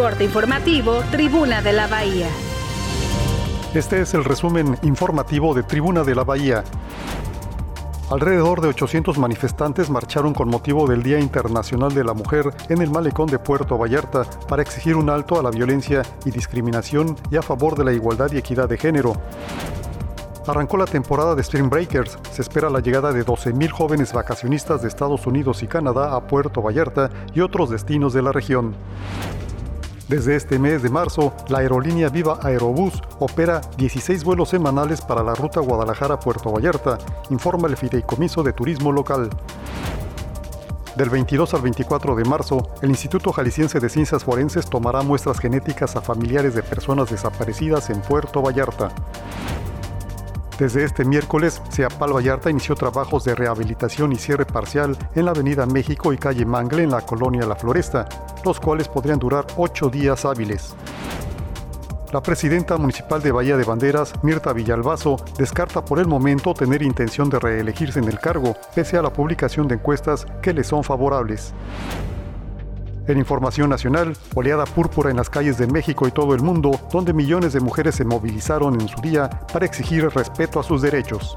Corte informativo, Tribuna de la Bahía. Este es el resumen informativo de Tribuna de la Bahía. Alrededor de 800 manifestantes marcharon con motivo del Día Internacional de la Mujer en el malecón de Puerto Vallarta para exigir un alto a la violencia y discriminación y a favor de la igualdad y equidad de género. Arrancó la temporada de Spring Breakers. Se espera la llegada de 12.000 jóvenes vacacionistas de Estados Unidos y Canadá a Puerto Vallarta y otros destinos de la región. Desde este mes de marzo, la aerolínea Viva Aerobús opera 16 vuelos semanales para la ruta Guadalajara-Puerto Vallarta, informa el Fideicomiso de Turismo Local. Del 22 al 24 de marzo, el Instituto Jalisciense de Ciencias Forenses tomará muestras genéticas a familiares de personas desaparecidas en Puerto Vallarta. Desde este miércoles, Seapal Vallarta inició trabajos de rehabilitación y cierre parcial en la Avenida México y calle Mangle en la colonia La Floresta, los cuales podrían durar ocho días hábiles. La presidenta municipal de Bahía de Banderas, Mirta Villalbazo, descarta por el momento tener intención de reelegirse en el cargo, pese a la publicación de encuestas que le son favorables. En información nacional, oleada púrpura en las calles de México y todo el mundo, donde millones de mujeres se movilizaron en su día para exigir respeto a sus derechos.